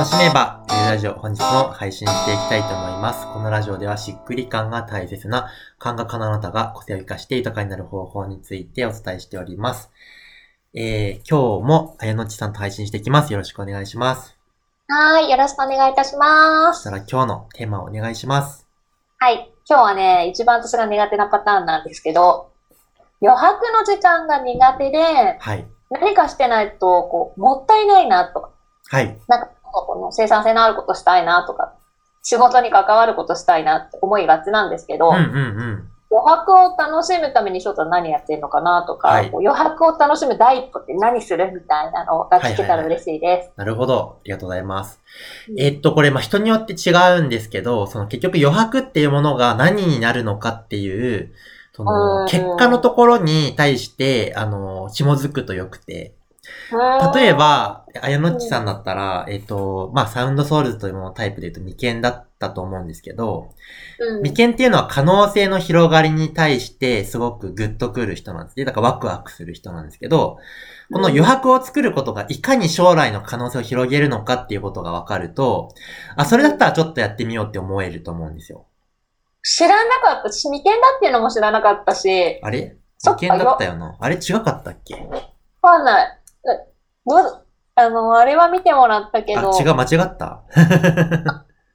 楽しめば、ゆるラジオ本日も配信していきたいと思います。このラジオではしっくり感が大切な感覚のあなたが個性を生かして豊かになる方法についてお伝えしております。えー、今日もあやのちさんと配信していきます。よろしくお願いします。はい、よろしくお願いいたします。そしたら今日のテーマをお願いします。はい、今日はね、一番私が苦手なパターンなんですけど、余白の時間が苦手で、はい。何かしてないと、こう、もったいないなとか、はい。なんか、この生産性のあることしたいなとか、仕事に関わることしたいなって思いがちなんですけど、うんうんうん。余白を楽しむために翔太は何やってるのかなとか、はい余白を楽しむ第一歩って何するみたいなのが聞けたら嬉しいです。なるほど。ありがとうございます。うんえーっと、これ、まあ、人によって違うんですけど、その結局余白っていうものが何になるのかっていう、その、うん結果のところに対して、あの、紐づくとよくて、例えば、あやのっちさんだったら、えーっと、まあ、サウンドソウルズというもののタイプで言うと未見だったと思うんですけど、うん、未見っていうのは可能性の広がりに対してすごくグッとくる人なんですね。だからワクワクする人なんですけど、この余白を作ることがいかに将来の可能性を広げるのかっていうことが分かると、あ、それだったらちょっとやってみようって思えると思うんですよ。知らなかったし、未見だっていうのも知らなかったし、あれ？そっか未見だったよな。あれ？違かったっけ？わかんない。えどうあの、あれは見てもらったけど、あ、違う、間違った？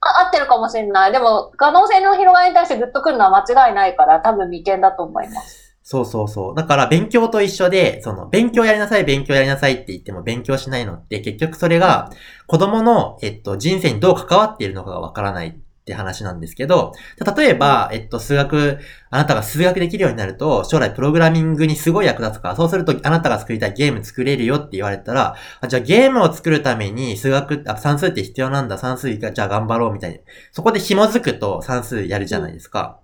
あ合ってるかもしれない。でも、可能性の広がりに対してグッとくるのは間違いないから、多分未見だと思います。そうそうそう。だから勉強と一緒で、その、勉強やりなさい、勉強やりなさいって言っても勉強しないのって、結局それが子供の、えっと、人生にどう関わっているのかがわからないって話なんですけど、例えば、えっと、数学、あなたが数学できるようになると、将来プログラミングにすごい役立つから、そうするとあなたが作りたいゲーム作れるよって言われたら、あじゃあゲームを作るために数学、あ、算数って必要なんだ、算数が、じゃあ頑張ろうみたいな。そこで紐づくと算数やるじゃないですか。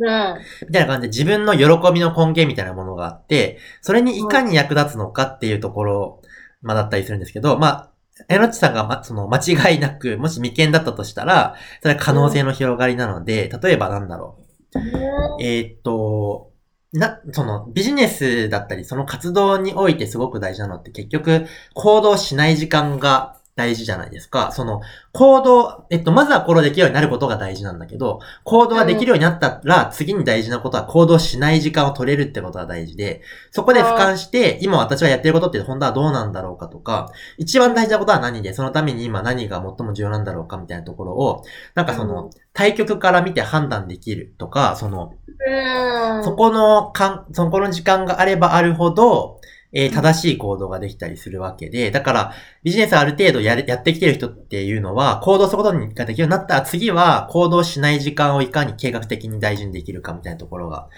うん。みたいな感じで自分の喜びの根源みたいなものがあって、それにいかに役立つのかっていうところ、まあだったりするんですけど、まあ、えのっちさんが、ま、その、間違いなく、もし未見だったとしたら、それは可能性の広がりなので、例えばなんだろう。えーっと、な、その、ビジネスだったり、その活動においてすごく大事なのって結局、行動しない時間が大事じゃないですか。その、行動、えっと、まずは行動できるようになることが大事なんだけど、行動ができるようになったら、次に大事なことは行動しない時間を取れるってことが大事で、そこで俯瞰して、今私がやってることって本当はどうなんだろうかとか、一番大事なことは何で、そのために今何が最も重要なんだろうかみたいなところを、なんかその、対局から見て判断できるとか、その、うん。そこのかん、そこの時間があればあるほど、えー正しい行動ができたりするわけで、だから、ビジネスある程度やれやってきてる人っていうのは、行動することができるようになった。ら、次は行動しない時間をいかに計画的に大事にできるかみたいなところが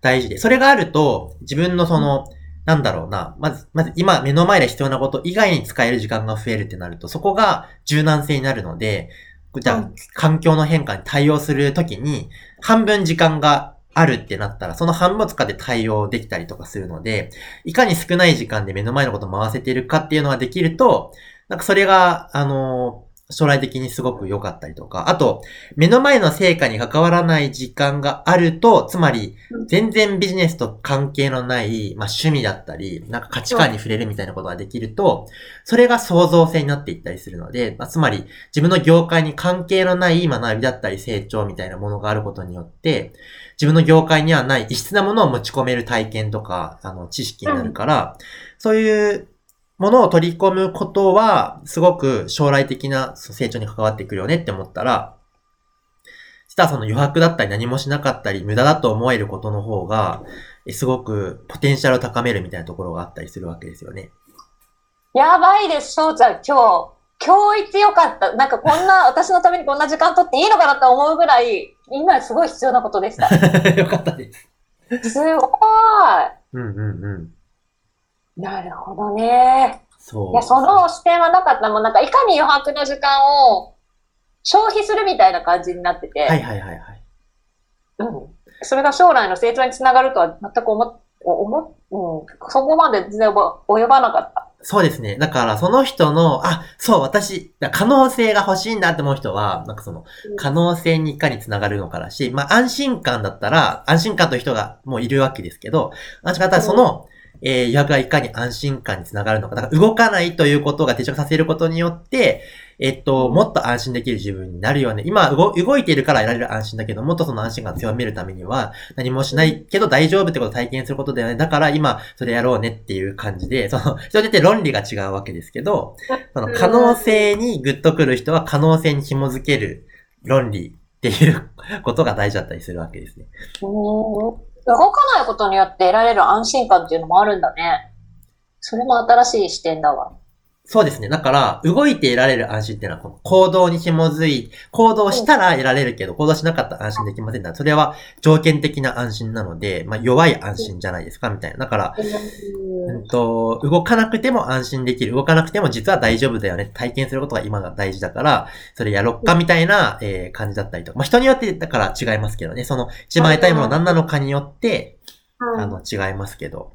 大事で、それがあると、自分のその、なんだろうな、まず、まず今目の前で必要なこと以外に使える時間が増えるってなると、そこが柔軟性になるので、じゃあ、うん。環境の変化に対応するときに、半分時間があるってなったら、その半分を使って対応できたりとかするので、いかに少ない時間で目の前のことを回せてるかっていうのができると、なんかそれが、あの将来的にすごく良かったりとか、あと、目の前の成果に関わらない時間があると、つまりうん、全然ビジネスと関係のない、まあ趣味だったり、なんか価値観に触れるみたいなことができると、それが創造性になっていったりするので、まあ、つまり、自分の業界に関係のない学びだったり成長みたいなものがあることによって、自分の業界にはない異質なものを持ち込める体験とか、あの、知識になるから、そういうものを取り込むことは、すごく将来的な成長に関わってくるよねって思ったら、実はその余白だったり何もしなかったり無駄だと思えることの方が、えすごくポテンシャルを高めるみたいなところがあったりするわけですよね。やばいです、翔ちゃん、今日。今日一良かった。なんかこんな、私のためにこんな時間取っていいのかなと思うぐらい、今すごい必要なことでした。よかったです。すごい。うんうんうん。なるほどね。そう。いや、その視点はなかったもん。なんか、いかに余白の時間を消費するみたいな感じになってて、はいはいはいはい。うん。それが将来の成長につながるとは全く思っ、思っ、うん。そこまで全然及ばなかった。そうですね。だから、その人の、あ、そう、私、だ可能性が欲しいんだって思う人は、なんかそのうん、可能性にいかにつながるのかだし、まあ、安心感だったら、安心感という人がもういるわけですけど、安心感だったらその、えー、予約がいかに安心感につながるのか。だから動かないということが定着させることによって、えっと、もっと安心できる自分になるよね。今動、動いているから得られる安心だけど、もっとその安心感を強めるためには、何もしないけど大丈夫ってことを体験することだよね。だから今、それやろうねっていう感じで、その、人によって論理が違うわけですけど、その可能性にグッとくる人は可能性に紐づける論理っていうことが大事だったりするわけですね。動かないことによって得られる安心感っていうのもあるんだね。それも新しい視点だわ。そうですね。だから、動いて得られる安心っていうのは、この行動に紐づい、行動したら得られるけど、行動しなかったら安心できませんそれは条件的な安心なので、まあ、弱い安心じゃないですか、みたいな。だから、うんと、動かなくても安心できる。動かなくても実は大丈夫だよね。体験することが今が大事だから、それやろっか、みたいな、えー、感じだったりとか。まあ、人によって、だから違いますけどね。その、一番得たいもの何なのかによって、あの、違いますけど。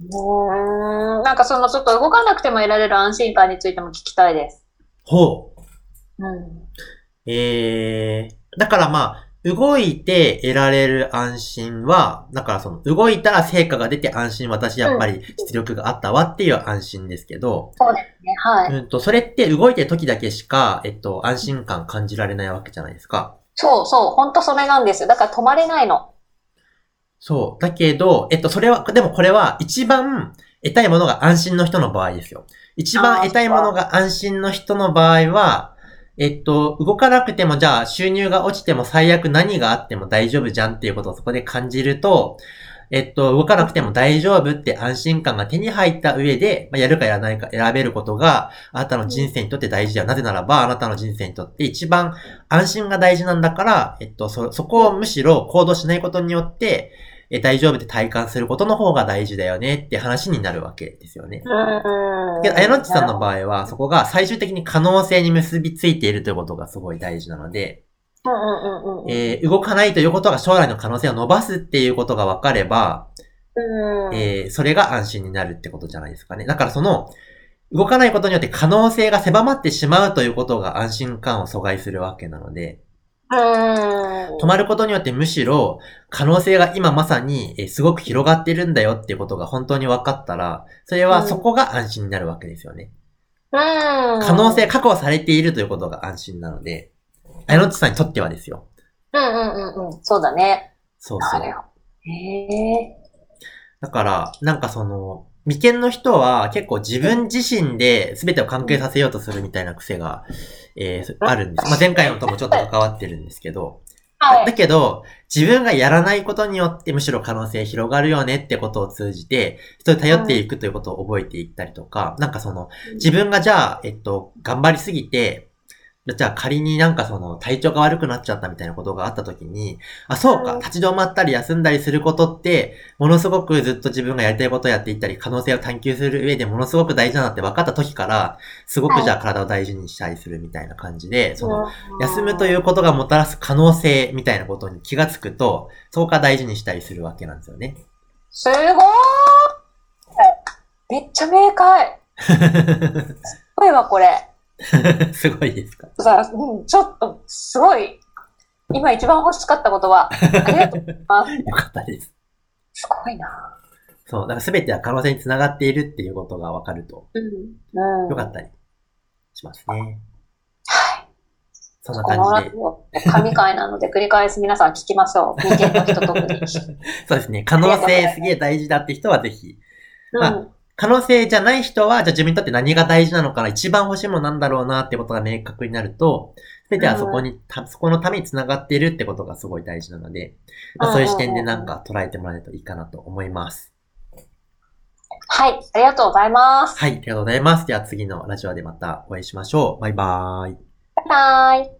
うん、なんかそのちょっと動かなくても得られる安心感についても聞きたいです。ほう。うん。えー、だからまあ、動いて得られる安心は、だからその、動いたら成果が出て安心、私やっぱり出力があったわっていう安心ですけど、そうですね、はい。うんと、それって動いてる時だけしか、えっと、安心感感じられないわけじゃないですか。そうそう、ほんとそれなんですよ。だから止まれないの。そう。だけど、えっと、それは、でもこれは一番得たいものが安心の人の場合ですよ。一番得たいものが安心の人の場合は、えっと、動かなくてもじゃあ収入が落ちても最悪何があっても大丈夫じゃんっていうことをそこで感じると、えっと、動かなくても大丈夫って安心感が手に入った上で、まあ、やるかやらないか選べることが、あなたの人生にとって大事だよ。なぜならば、あなたの人生にとって一番安心が大事なんだから、えっと、そ、そこをむしろ行動しないことによって、え大丈夫って体感することの方が大事だよねって話になるわけですよね。けど、あやのっちさんの場合は、そこが最終的に可能性に結びついているということがすごい大事なので、え動かないということが将来の可能性を伸ばすっていうことが分かれば、えー、それが安心になるってことじゃないですかね。だからその、動かないことによって可能性が狭まってしまうということが安心感を阻害するわけなので、止まることによってむしろ可能性が今まさにすごく広がってるんだよっていうことが本当に分かったら、それはそこが安心になるわけですよね。可能性確保されているということが安心なので、あやのちさんにとってはですよ。うんうんうんうん。そうだね。そうそう。へえ。だから、なんかその、眉間の人は結構自分自身で全てを関係させようとするみたいな癖が、えー、あるんです。まあ、前回のともちょっと関わってるんですけど、はい、だけど、自分がやらないことによってむしろ可能性広がるよねってことを通じて、人に頼っていくということを覚えていったりとか、なんかその、自分がじゃあ、えっと、頑張りすぎて、じゃあ仮になんかその体調が悪くなっちゃったみたいなことがあった時に、あ、そうか、立ち止まったり休んだりすることって、ものすごくずっと自分がやりたいことをやっていったり、可能性を探求する上でものすごく大事だなって分かった時から、すごくじゃあ体を大事にしたりするみたいな感じで、その、休むということがもたらす可能性みたいなことに気がつくと、そこから大事にしたりするわけなんですよね。すごーめっちゃ明快。すごいわ、これ。すごいですか？さうん、ちょっと、すごい。今一番欲しかったことは、ありがとうございます。よかったです。すごいなそう、だから全ては可能性につながっているっていうことが分かると、うん、よかったりしますね。はい。そんな感じで。神回なので繰り返す皆さん聞きましょう。人間の人特に。そうですね。可能性すげえ大事だって人はぜひ。まあ、可能性じゃない人は、じゃあ自分にとって何が大事なのかな、一番欲しいものなんだろうなってことが明確になると、すべてはそこに、た、そこのために繋がっているってことがすごい大事なので、まあ、そういう視点でなんか捉えてもらえるといいかなと思います。はい、ありがとうございます。はい、ありがとうございます。では次のラジオでまたお会いしましょう。バイバーイ。バイバーイ。